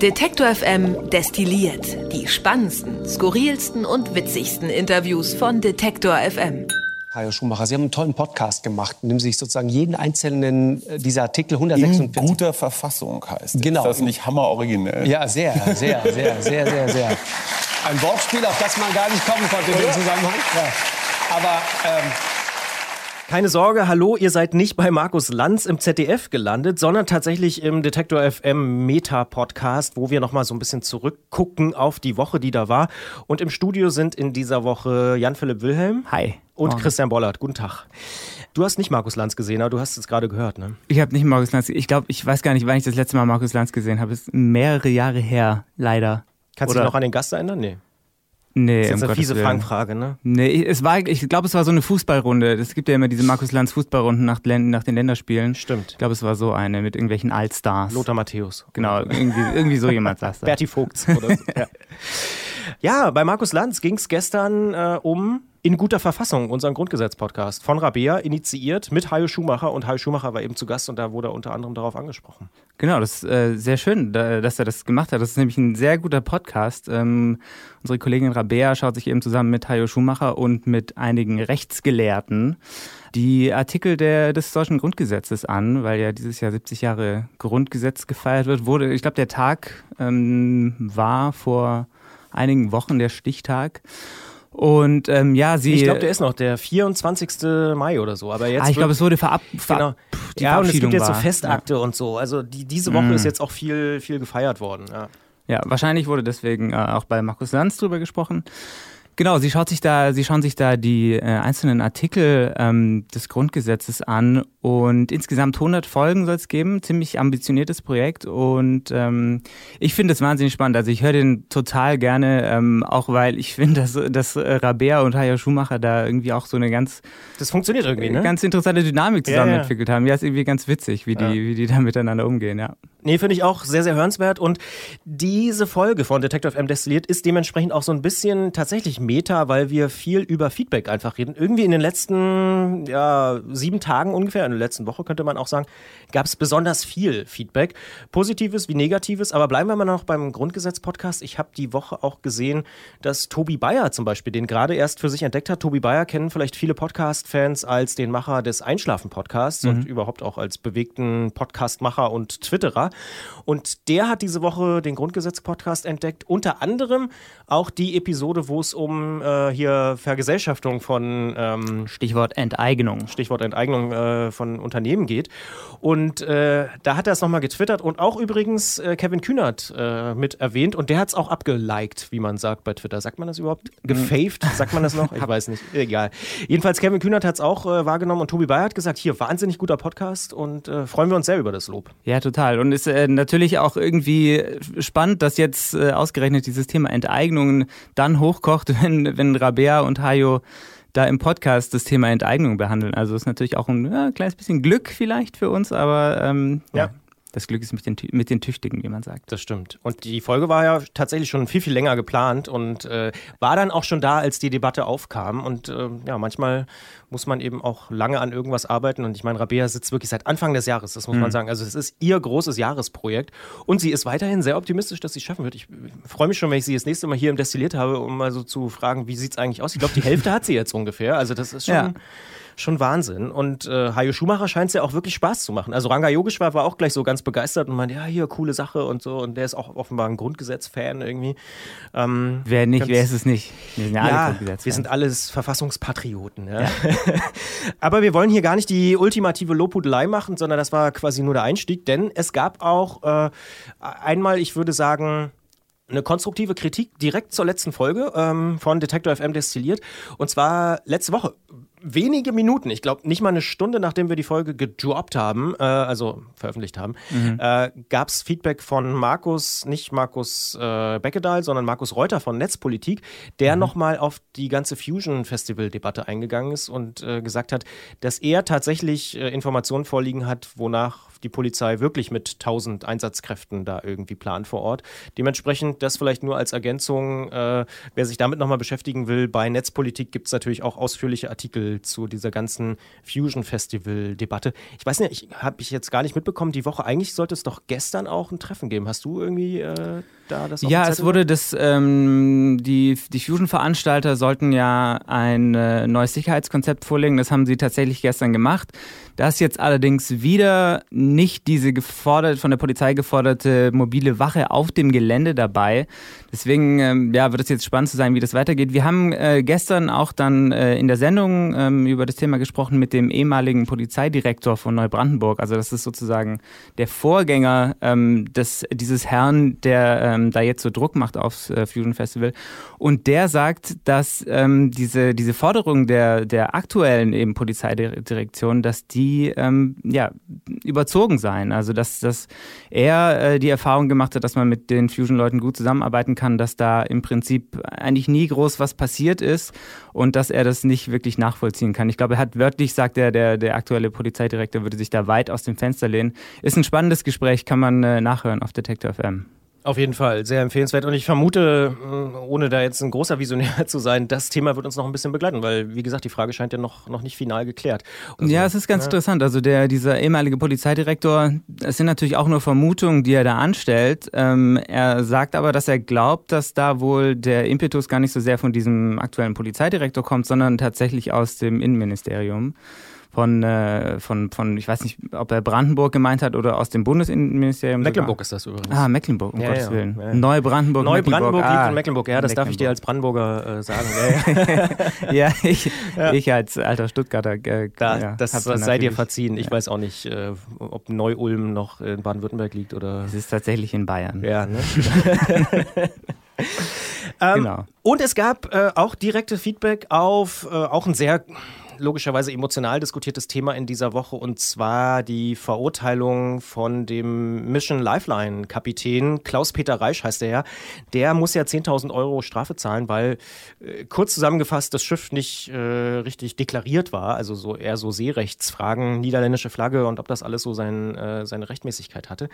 Detektor FM destilliert die spannendsten, skurrilsten und witzigsten Interviews von Detektor FM. Herr Schumacher, Sie haben einen tollen Podcast gemacht, in dem Sie sich sozusagen jeden einzelnen äh, dieser Artikel 146... In guter Verfassung heißt es. Genau. Ist das nicht hammeroriginell? Ja, sehr, sehr, sehr, sehr, sehr, sehr. Ein Wortspiel, auf das man gar nicht kommen konnte in dem Zusammenhang. Ja. Aber ähm, keine Sorge, hallo, ihr seid nicht bei Markus Lanz im ZDF gelandet, sondern tatsächlich im Detektor FM Meta Podcast, wo wir nochmal so ein bisschen zurückgucken auf die Woche, die da war. Und im Studio sind in dieser Woche Jan-Philipp Wilhelm. Hi. Und Christian Bollert. Guten Tag. Du hast nicht Markus Lanz gesehen, aber du hast es gerade gehört, ne? Ich habe nicht Markus Lanz. Ich glaube, ich weiß gar nicht, wann ich das letzte Mal Markus Lanz gesehen habe. Es ist mehrere Jahre her, leider. Kannst du dich noch an den Gast erinnern? Nee. Nee, Das ist jetzt um eine fiese Gottes Willen. Fangfrage, ne? Nee, es war, ich glaube, es war so eine Fußballrunde. Es gibt ja immer diese Markus Lanz Fußballrunden nach, nach den Länderspielen. Stimmt. Ich glaube, es war so eine mit irgendwelchen Allstars. Lothar Matthäus. Genau, irgendwie, irgendwie so jemand saß da. Berti Vogts oder so. ja. ja, bei Markus Lanz ging es gestern äh, um In guter Verfassung, unseren Grundgesetz-Podcast von Rabea, initiiert mit Hajo Schumacher. Und Hajo Schumacher war eben zu Gast und da wurde er unter anderem darauf angesprochen. Genau, das ist äh, sehr schön, da, dass er das gemacht hat. Das ist nämlich ein sehr guter Podcast. Ähm, unsere Kollegin Rabea schaut sich eben zusammen mit Hajo Schumacher und mit einigen Rechtsgelehrten die Artikel der, des deutschen Grundgesetzes an, weil ja dieses Jahr 70 Jahre Grundgesetz gefeiert wird. Wurde, ich glaube, der Tag ähm, war vor einigen Wochen der Stichtag. Und ähm, ja, sie. Ich glaube, der ist noch der 24. Mai oder so. Aber jetzt ah, ich glaube, es wurde verab, Genau. verab die Ja, und es gibt jetzt so. Festakte und so. Also die, diese Woche Mm. ist jetzt auch viel, viel gefeiert worden. Ja. Ja, wahrscheinlich wurde deswegen äh, auch bei Markus Lanz drüber gesprochen. Genau, sie schaut sich da, sie schauen sich da die äh, einzelnen Artikel ähm, des Grundgesetzes an und insgesamt 100 Folgen soll es geben, ziemlich ambitioniertes Projekt und ähm, ich finde es wahnsinnig spannend. Also ich höre den total gerne, ähm, auch weil ich finde, dass, dass äh, Rabea und Haya Schumacher da irgendwie auch so eine ganz Das funktioniert irgendwie, ne? ganz interessante Dynamik zusammen Ja, ja. entwickelt haben. Ja, ist irgendwie ganz witzig, wie die, Ja. wie die da miteinander umgehen. Ja. Nee, finde ich auch sehr, sehr hörenswert. Und diese Folge von Detective M Destilliert ist dementsprechend auch so ein bisschen tatsächlich Meta, weil wir viel über Feedback einfach reden. Irgendwie in den letzten ja, sieben Tagen ungefähr, in der letzten Woche könnte man auch sagen, gab es besonders viel Feedback. Positives wie Negatives. Aber bleiben wir mal noch beim Grundgesetz-Podcast. Ich habe die Woche auch gesehen, dass Tobi Bayer zum Beispiel den gerade erst für sich entdeckt hat. Tobi Bayer kennen vielleicht viele Podcast-Fans als den Macher des Einschlafen-Podcasts und überhaupt auch als bewegten Podcast-Macher und Twitterer. Und der hat diese Woche den Grundgesetz-Podcast entdeckt. Unter anderem auch die Episode, wo es um äh, hier Vergesellschaftung von ähm, Stichwort Enteignung. Stichwort Enteignung äh, von Unternehmen geht. Und äh, da hat er es nochmal getwittert und auch übrigens äh, Kevin Kühnert äh, mit erwähnt und der hat es auch abgeliked, wie man sagt bei Twitter. Sagt man das überhaupt? Gefaved? Sagt man das noch? Ich weiß nicht. Egal. Jedenfalls Kevin Kühnert hat es auch äh, wahrgenommen und Tobi Bayer hat gesagt, hier, wahnsinnig guter Podcast und freuen wir uns sehr über das Lob. Ja, total. Und ist natürlich auch irgendwie spannend, dass jetzt ausgerechnet dieses Thema Enteignungen dann hochkocht, wenn, wenn Rabea und Hayo da im Podcast das Thema Enteignung behandeln. Also ist natürlich auch ein ja, kleines bisschen Glück vielleicht für uns, aber ähm, ja. Ja. das Glück ist mit den, mit den Tüchtigen, wie man sagt. Das stimmt. Und die Folge war ja tatsächlich schon viel, viel länger geplant und äh, war dann auch schon da, als die Debatte aufkam. Und äh, ja, manchmal muss man eben auch lange an irgendwas arbeiten. Und ich meine, Rabea sitzt wirklich seit Anfang des Jahres, das muss man sagen. Also es ist ihr großes Jahresprojekt. Und sie ist weiterhin sehr optimistisch, dass sie es schaffen wird. Ich freue mich schon, wenn ich sie das nächste Mal hier im Destilliert habe, um mal so zu fragen, wie sieht es eigentlich aus? Ich glaube, die Hälfte hat sie jetzt ungefähr. Also das ist schon... Ja. Schon Wahnsinn. Und äh, Hajo Schumacher scheint es ja auch wirklich Spaß zu machen. Also Ranga Yogeshwar war auch gleich so ganz begeistert und meinte, ja, hier, coole Sache und so. Und der ist auch offenbar ein Grundgesetz-Fan irgendwie. Ähm, Wer nicht, wer ist es nicht? Wir sind ja, alle ja, Grundgesetzfans. wir sind alles Verfassungspatrioten. Ja. Aber wir wollen hier gar nicht die ultimative Lobhudelei machen, sondern das war quasi nur der Einstieg, denn es gab auch äh, einmal, ich würde sagen, eine konstruktive Kritik direkt zur letzten Folge ähm, von Detektor FM destilliert. Und zwar letzte Woche. Wenige Minuten, ich glaube nicht mal eine Stunde, nachdem wir die Folge gedroppt haben, äh, also veröffentlicht haben, äh, gab es Feedback von Markus, nicht Markus äh, Beckedahl, sondern Markus Reuter von Netzpolitik, der nochmal auf die ganze Fusion-Festival-Debatte eingegangen ist und äh, gesagt hat, dass er tatsächlich äh, Informationen vorliegen hat, wonach die Polizei wirklich mit 1000 Einsatzkräften da irgendwie plant vor Ort. Dementsprechend das vielleicht nur als Ergänzung. Äh, wer sich damit nochmal beschäftigen will, bei Netzpolitik gibt es natürlich auch ausführliche Artikel zu dieser ganzen Fusion Festival-Debatte. Ich weiß nicht, ich habe ich jetzt gar nicht mitbekommen, die Woche, eigentlich sollte es doch gestern auch ein Treffen geben. Hast du irgendwie äh, da das Ja, es wurde das, ähm, die, die Fusion-Veranstalter sollten ja ein äh, neues Sicherheitskonzept vorlegen. Das haben sie tatsächlich gestern gemacht. Da ist jetzt allerdings wieder nicht diese gefordert, von der Polizei geforderte mobile Wache auf dem Gelände dabei. Deswegen ähm, ja, wird es jetzt spannend zu sein, wie das weitergeht. Wir haben äh, gestern auch dann äh, in der Sendung ähm, über das Thema gesprochen mit dem ehemaligen Polizeidirektor von Neubrandenburg. Also das ist sozusagen der Vorgänger ähm, des, dieses Herrn, der ähm, da jetzt so Druck macht aufs äh, Fusion Festival. Und der sagt, dass ähm, diese, diese Forderung der, der aktuellen eben Polizeidirektion, dass die ähm, ja, überzogen seien. Also dass, dass er äh, die Erfahrung gemacht hat, dass man mit den Fusion-Leuten gut zusammenarbeiten kann, dass da im Prinzip eigentlich nie groß was passiert ist und dass er das nicht wirklich nachvollziehen kann. Ich glaube, er hat wörtlich sagt er, der, der aktuelle Polizeidirektor würde sich da weit aus dem Fenster lehnen. Ist ein spannendes Gespräch, kann man äh, nachhören auf Detektor FM. Auf jeden Fall, sehr empfehlenswert. Und ich vermute, ohne da jetzt ein großer Visionär zu sein, das Thema wird uns noch ein bisschen begleiten, weil, wie gesagt, die Frage scheint ja noch, noch nicht final geklärt. Also, ja, es ist ganz ja. interessant. Also der, dieser ehemalige Polizeidirektor, es sind natürlich auch nur Vermutungen, die er da anstellt. Ähm, er sagt aber, dass er glaubt, dass da wohl der Impetus gar nicht so sehr von diesem aktuellen Polizeidirektor kommt, sondern tatsächlich aus dem Innenministerium von, äh, von, von, ich weiß nicht, ob er Brandenburg gemeint hat oder aus dem Bundesinnenministerium. Mecklenburg sogar. ist das übrigens. Ah, Mecklenburg, um ja, Gottes ja, Willen. Ja. Neubrandenburg, Neubrandenburg liegt ah, in Mecklenburg, ja, das Mecklenburg. darf ich dir als Brandenburger äh, sagen. ja, ich, ich als alter Stuttgarter. Äh, da, das sei dir verziehen. Ich weiß auch nicht, äh, ob Neu-Ulm noch in Baden-Württemberg liegt oder. Es ist tatsächlich in Bayern. Ja, ne? ähm, genau. Und es gab äh, auch direkte Feedback auf äh, auch ein sehr logischerweise emotional diskutiertes Thema in dieser Woche und zwar die Verurteilung von dem Mission Lifeline Kapitän Klaus-Peter Reisch heißt er ja. Der muss ja 10.000 Euro Strafe zahlen, weil äh, kurz zusammengefasst das Schiff nicht äh, richtig deklariert war, also so eher so Seerechtsfragen, niederländische Flagge und ob das alles so sein, äh, seine Rechtmäßigkeit hatte.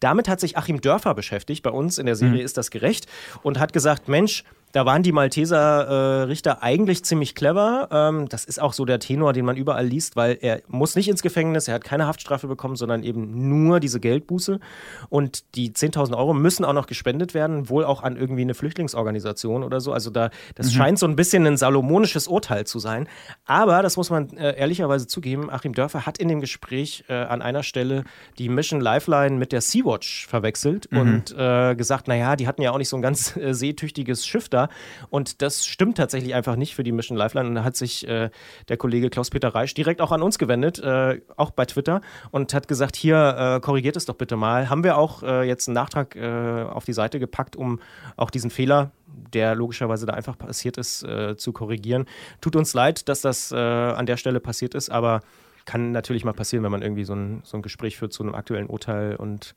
Damit hat sich Achim Dörfer beschäftigt. Bei uns in der Serie mhm. ist das gerecht und hat gesagt, Mensch, da waren die Malteser äh, Richter eigentlich ziemlich clever. Ähm, das ist auch so der Tenor, den man überall liest, weil er muss nicht ins Gefängnis, er hat keine Haftstrafe bekommen, sondern eben nur diese Geldbuße. Und die 10.000 Euro müssen auch noch gespendet werden, wohl auch an irgendwie eine Flüchtlingsorganisation oder so. Also da, das mhm. scheint so ein bisschen ein salomonisches Urteil zu sein. Aber, das muss man äh, ehrlicherweise zugeben, Achim Dörfer hat in dem Gespräch äh, an einer Stelle die Mission Lifeline mit der Sea-Watch verwechselt mhm. und äh, gesagt, naja, die hatten ja auch nicht so ein ganz äh, seetüchtiges Schiff da. Und das stimmt tatsächlich einfach nicht für die Mission Lifeline. Und da hat sich äh, der Kollege Klaus-Peter Reisch direkt auch an uns gewendet, äh, auch bei Twitter, und hat gesagt: Hier, äh, korrigiert es doch bitte mal. Haben wir auch äh, jetzt einen Nachtrag äh, auf die Seite gepackt, um auch diesen Fehler, der logischerweise da einfach passiert ist, äh, zu korrigieren. Tut uns leid, dass das an der Stelle passiert ist, aber kann natürlich mal passieren, wenn man irgendwie so ein, so ein Gespräch führt zu einem aktuellen Urteil und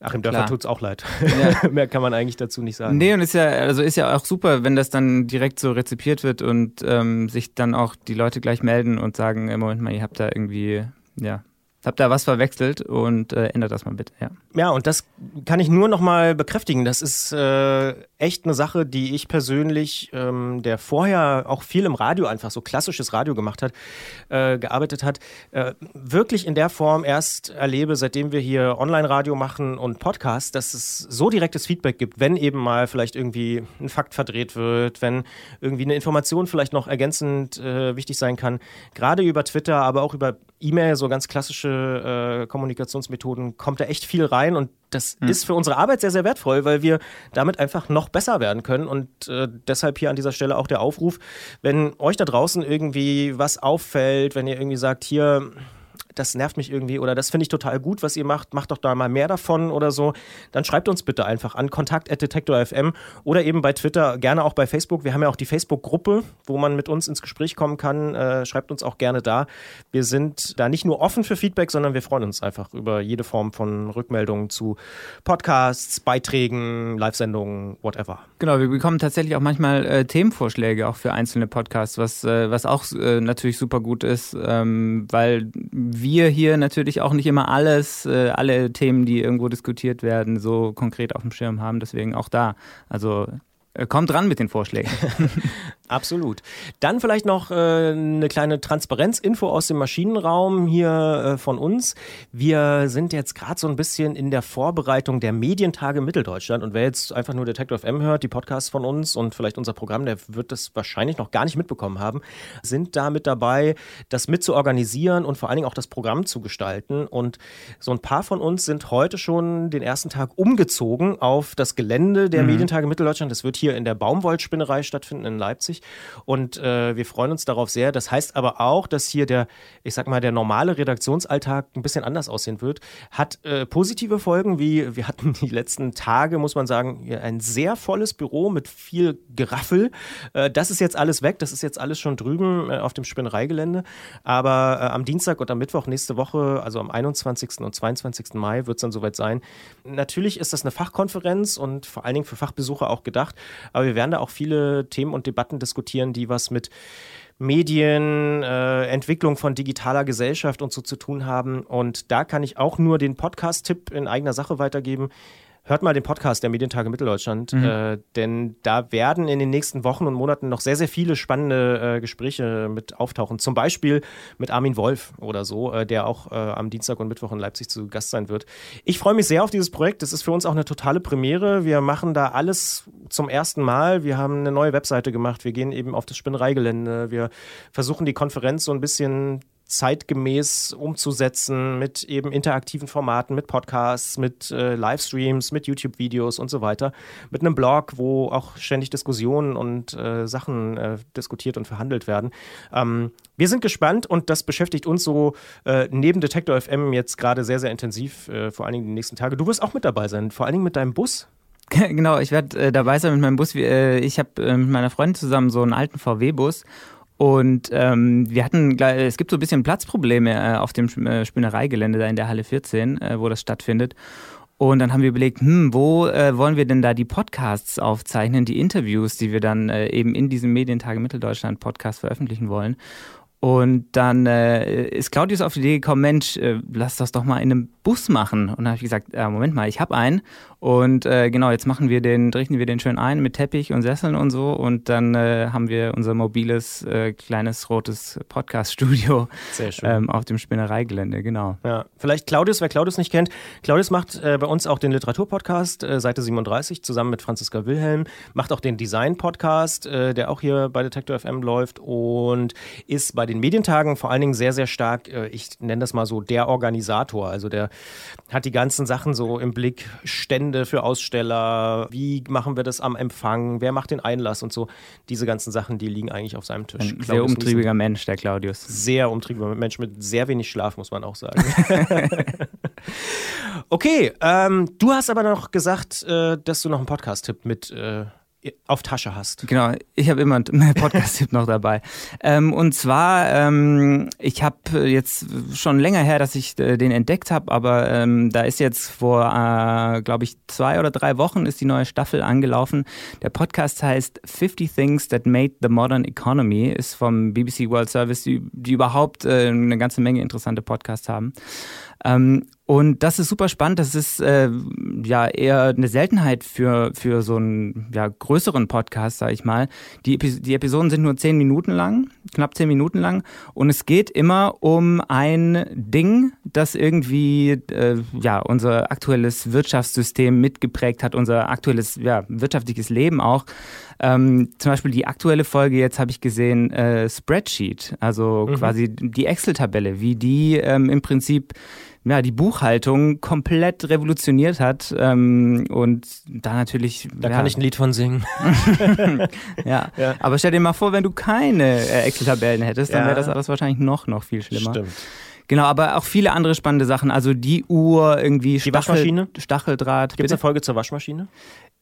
Achim Dörfer tut es auch leid. Ja. Mehr kann man eigentlich dazu nicht sagen. Nee, und ist ja, also ist ja auch super, wenn das dann direkt so rezipiert wird und ähm, sich dann auch die Leute gleich melden und sagen, Moment mal, ihr habt da irgendwie, ja, habt da was verwechselt und äh, ändert das mal bitte, ja. Ja, und das kann ich nur noch mal bekräftigen. Das ist äh, echt eine Sache, die ich persönlich, ähm, der vorher auch viel im Radio einfach so klassisches Radio gemacht hat, äh, gearbeitet hat, äh, wirklich in der Form erst erlebe, seitdem wir hier Online-Radio machen und Podcast, dass es so direktes Feedback gibt, wenn eben mal vielleicht irgendwie ein Fakt verdreht wird, wenn irgendwie eine Information vielleicht noch ergänzend äh, wichtig sein kann. Gerade über Twitter, aber auch über E-Mail, so ganz klassische äh, Kommunikationsmethoden, kommt da echt viel rein und das hm. ist für unsere Arbeit sehr, sehr wertvoll, weil wir damit einfach noch besser werden können und äh, deshalb hier an dieser Stelle auch der Aufruf, wenn euch da draußen irgendwie was auffällt, wenn ihr irgendwie sagt, hier, das nervt mich irgendwie oder das finde ich total gut, was ihr macht, macht doch da mal mehr davon oder so, dann schreibt uns bitte einfach an kontakt.detektor.fm oder eben bei Twitter, gerne auch bei Facebook. Wir haben ja auch die Facebook-Gruppe, wo man mit uns ins Gespräch kommen kann. Äh, schreibt uns auch gerne da. Wir sind da nicht nur offen für Feedback, sondern wir freuen uns einfach über jede Form von Rückmeldungen zu Podcasts, Beiträgen, Live-Sendungen, whatever. Genau, wir bekommen tatsächlich auch manchmal äh, Themenvorschläge auch für einzelne Podcasts, was, äh, was auch äh, natürlich super gut ist, ähm, weil wir wir hier natürlich auch nicht immer alles, äh, alle Themen, die irgendwo diskutiert werden, so konkret auf dem Schirm haben. Deswegen auch da. Also äh, kommt ran mit den Vorschlägen. Absolut. Dann vielleicht noch äh, eine kleine Transparenzinfo aus dem Maschinenraum hier äh, von uns. Wir sind jetzt gerade so ein bisschen in der Vorbereitung der Medientage Mitteldeutschland und wer jetzt einfach nur Detective FM hört, die Podcasts von uns und vielleicht unser Programm, der wird das wahrscheinlich noch gar nicht mitbekommen haben, sind da mit dabei, das mit zu organisieren und vor allen Dingen auch das Programm zu gestalten. Und so ein paar von uns sind heute schon den ersten Tag umgezogen auf das Gelände der mhm. Medientage Mitteldeutschland. Das wird hier in der Baumwollspinnerei stattfinden in Leipzig wichtig. Und äh, wir freuen uns darauf sehr. Das heißt aber auch, dass hier der, ich sag mal, der normale Redaktionsalltag ein bisschen anders aussehen wird. Hat äh, positive Folgen, wie wir hatten die letzten Tage, muss man sagen, ein sehr volles Büro mit viel Geraffel. Äh, das ist jetzt alles weg, das ist jetzt alles schon drüben äh, auf dem Spinnereigelände. Aber äh, am Dienstag und am Mittwoch nächste Woche, also am 21. und 22. Mai, wird es dann soweit sein. Natürlich ist das eine Fachkonferenz und vor allen Dingen für Fachbesucher auch gedacht. Aber wir werden da auch viele Themen und Debatten diskutieren, die was mit Medien, äh, Entwicklung von digitaler Gesellschaft und so zu tun haben. Und da kann ich auch nur den Podcast-Tipp in eigener Sache weitergeben hört mal den Podcast der Medientage Mitteldeutschland, mhm. äh, denn da werden in den nächsten Wochen und Monaten noch sehr, sehr viele spannende äh, Gespräche mit auftauchen. Zum Beispiel mit Armin Wolf oder so, äh, der auch äh, am Dienstag und Mittwoch in Leipzig zu Gast sein wird. Ich freue mich sehr auf dieses Projekt. Das ist für uns auch eine totale Premiere. Wir machen da alles zum ersten Mal. Wir haben eine neue Webseite gemacht. Wir gehen eben auf das Spinnereigelände. Wir versuchen die Konferenz so ein bisschen zeitgemäß umzusetzen mit eben interaktiven Formaten, mit Podcasts, mit äh, Livestreams, mit YouTube-Videos und so weiter, mit einem Blog, wo auch ständig Diskussionen und äh, Sachen äh, diskutiert und verhandelt werden. Ähm, wir sind gespannt und das beschäftigt uns so äh, neben Detektor FM jetzt gerade sehr, sehr intensiv, äh, vor allen Dingen die nächsten Tage. Du wirst auch mit dabei sein, vor allen Dingen mit deinem Bus. Genau, ich werde äh, dabei sein mit meinem Bus. ich habe mit meiner Freundin zusammen so einen alten VW-Bus und ähm, wir hatten, es gibt so ein bisschen Platzprobleme äh, auf dem äh, Spinnereigelände da in der Halle 14, äh, wo das stattfindet. Und dann haben wir überlegt, hm, wo äh, wollen wir denn da die Podcasts aufzeichnen, die Interviews, die wir dann äh, eben in diesem Medientage Mitteldeutschland Podcast veröffentlichen wollen. Und dann äh, ist Claudius auf die Idee gekommen, Mensch, äh, lass das doch mal in einem Bus machen. Und dann habe ich gesagt, äh, Moment mal, ich habe einen. Und äh, genau, jetzt machen wir den, richten wir den schön ein mit Teppich und Sesseln und so. Und dann äh, haben wir unser mobiles, äh, kleines, rotes Podcast-Studio ähm, auf dem Spinnereigelände, genau. Ja, vielleicht Claudius, wer Claudius nicht kennt. Claudius macht bei uns auch den Literaturpodcast, Seite 37, zusammen mit Franziska Wilhelm. Macht auch den Design-Podcast, der auch hier bei Detector FM läuft und ist bei den Medientagen vor allen Dingen sehr, sehr stark, ich nenne das mal so, der Organisator. Also der hat die ganzen Sachen so im Blick, Stände für Aussteller, wie machen wir das am Empfang, wer macht den Einlass und so. Diese ganzen Sachen, die liegen eigentlich auf seinem Tisch. Ein sehr umtriebiger Mensch, der Claudius. Sehr umtriebiger Mensch mit sehr wenig Schlaf, muss man auch sagen. okay, ähm, du hast aber noch gesagt, äh, dass du noch einen Podcast-Tipp mit äh, auf Tasche hast. Genau, ich habe immer einen Podcast-Tipp noch dabei. Ähm, und zwar, ähm, ich habe jetzt schon länger her, dass ich äh, den entdeckt habe, aber ähm, da ist jetzt vor, äh, glaube ich, zwei oder drei Wochen ist die neue Staffel angelaufen. Der Podcast heißt 50 Things That Made the Modern Economy, ist vom BBC World Service, die, die überhaupt äh, eine ganze Menge interessante Podcasts haben. Ähm, und das ist super spannend. Das ist äh, ja eher eine Seltenheit für, für so einen ja, größeren Podcast, sag ich mal. Die, die Episoden sind nur zehn Minuten lang, knapp zehn Minuten lang. Und es geht immer um ein Ding, das irgendwie äh, ja, unser aktuelles Wirtschaftssystem mitgeprägt hat, unser aktuelles ja, wirtschaftliches Leben auch. Ähm, zum Beispiel die aktuelle Folge, jetzt habe ich gesehen, äh, Spreadsheet, also mhm. quasi die Excel-Tabelle, wie die ähm, im Prinzip ja, die Buchhaltung komplett revolutioniert hat. Ähm, und da natürlich. Da ja. kann ich ein Lied von singen. ja. ja. aber stell dir mal vor, wenn du keine äh, Excel-Tabellen hättest, dann wäre das alles wahrscheinlich noch, noch viel schlimmer. Stimmt. Genau, aber auch viele andere spannende Sachen. Also die Uhr, irgendwie die Stachel, Waschmaschine? Stacheldraht. Gibt es eine Folge zur Waschmaschine?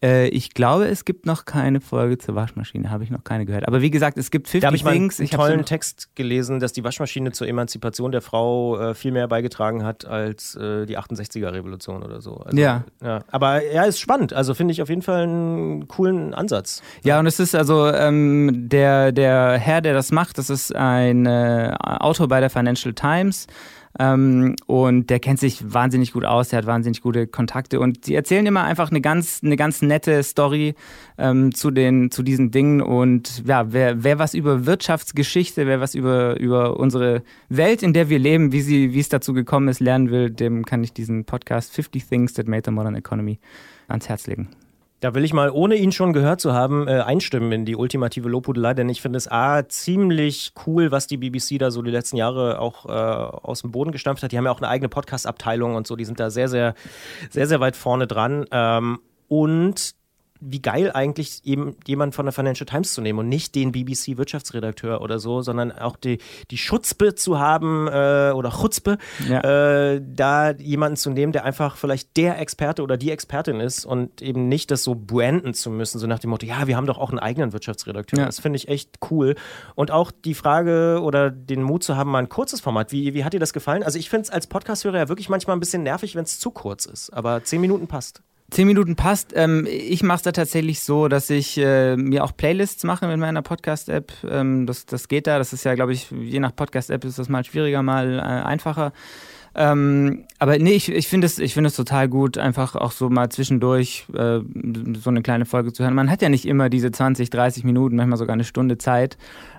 Äh, ich glaube, es gibt noch keine Folge zur Waschmaschine, habe ich noch keine gehört. Aber wie gesagt, es gibt 50 da hab ich Things. Ich habe einen tollen Text gelesen, dass die Waschmaschine zur Emanzipation der Frau äh, viel mehr beigetragen hat als äh, die 68er-Revolution oder so. Also, ja. ja. Aber ja, ist spannend. Also finde ich auf jeden Fall einen coolen Ansatz. Ja, und es ist also ähm, der, der Herr, der das macht, das ist ein äh, Autor bei der Financial Times Ähm, und der kennt sich wahnsinnig gut aus, der hat wahnsinnig gute Kontakte und sie erzählen immer einfach eine ganz, eine ganz nette Story ähm, zu, den, zu diesen Dingen. Und ja, wer, wer was über Wirtschaftsgeschichte, wer was über, über unsere Welt, in der wir leben, wie, sie, wie es dazu gekommen ist, lernen will, dem kann ich diesen Podcast 50 Things That Made the Modern Economy ans Herz legen. Da will ich mal, ohne ihn schon gehört zu haben, äh, einstimmen in die ultimative Lobhudelei, denn ich finde es A, ziemlich cool, was die BBC da so die letzten Jahre auch äh, aus dem Boden gestampft hat. Die haben ja auch eine eigene Podcast-Abteilung und so, die sind da sehr, sehr, sehr, sehr weit vorne dran. Ähm, und wie geil eigentlich eben jemand von der Financial Times zu nehmen und nicht den BBC-Wirtschaftsredakteur oder so, sondern auch die, die Schutzpe zu haben äh, oder Chutzpe, ja. äh, da jemanden zu nehmen, der einfach vielleicht der Experte oder die Expertin ist und eben nicht das so branden zu müssen, so nach dem Motto, ja, wir haben doch auch einen eigenen Wirtschaftsredakteur. Ja. Das finde ich echt cool. Und auch die Frage oder den Mut zu haben, mal ein kurzes Format. Wie, wie hat dir das gefallen? Also ich finde es als Podcast-Hörer ja wirklich manchmal ein bisschen nervig, wenn es zu kurz ist, aber zehn Minuten passt. Zehn Minuten passt. Ähm, ich mache es da tatsächlich so, dass ich äh, mir auch Playlists mache mit meiner Podcast-App. Ähm, das, das geht da. Das ist ja, glaube ich, je nach Podcast-App ist das mal schwieriger, mal äh, einfacher. Ähm, aber nee, ich, ich finde es, find total gut, einfach auch so mal zwischendurch äh, so eine kleine Folge zu hören. Man hat ja nicht immer diese 20, 30 Minuten, manchmal sogar eine Stunde Zeit.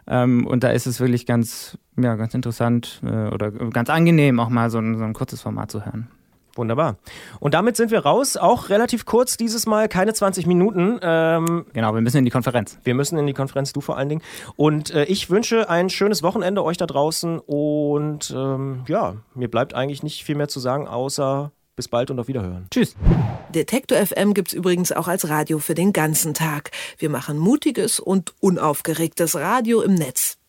Ähm, und da ist es wirklich ganz, ja, ganz interessant äh, oder ganz angenehm, auch mal so ein, so ein kurzes Format zu hören. Wunderbar. Und damit sind wir raus. Auch relativ kurz dieses Mal, keine 20 Minuten. Ähm, genau, wir müssen in die Konferenz. Wir müssen in die Konferenz, du vor allen Dingen. Und äh, ich wünsche ein schönes Wochenende euch da draußen. Und ähm, ja, mir bleibt eigentlich nicht viel mehr zu sagen, außer bis bald und auf Wiederhören. Tschüss. Detektor FM gibt es übrigens auch als Radio für den ganzen Tag. Wir machen mutiges und unaufgeregtes Radio im Netz.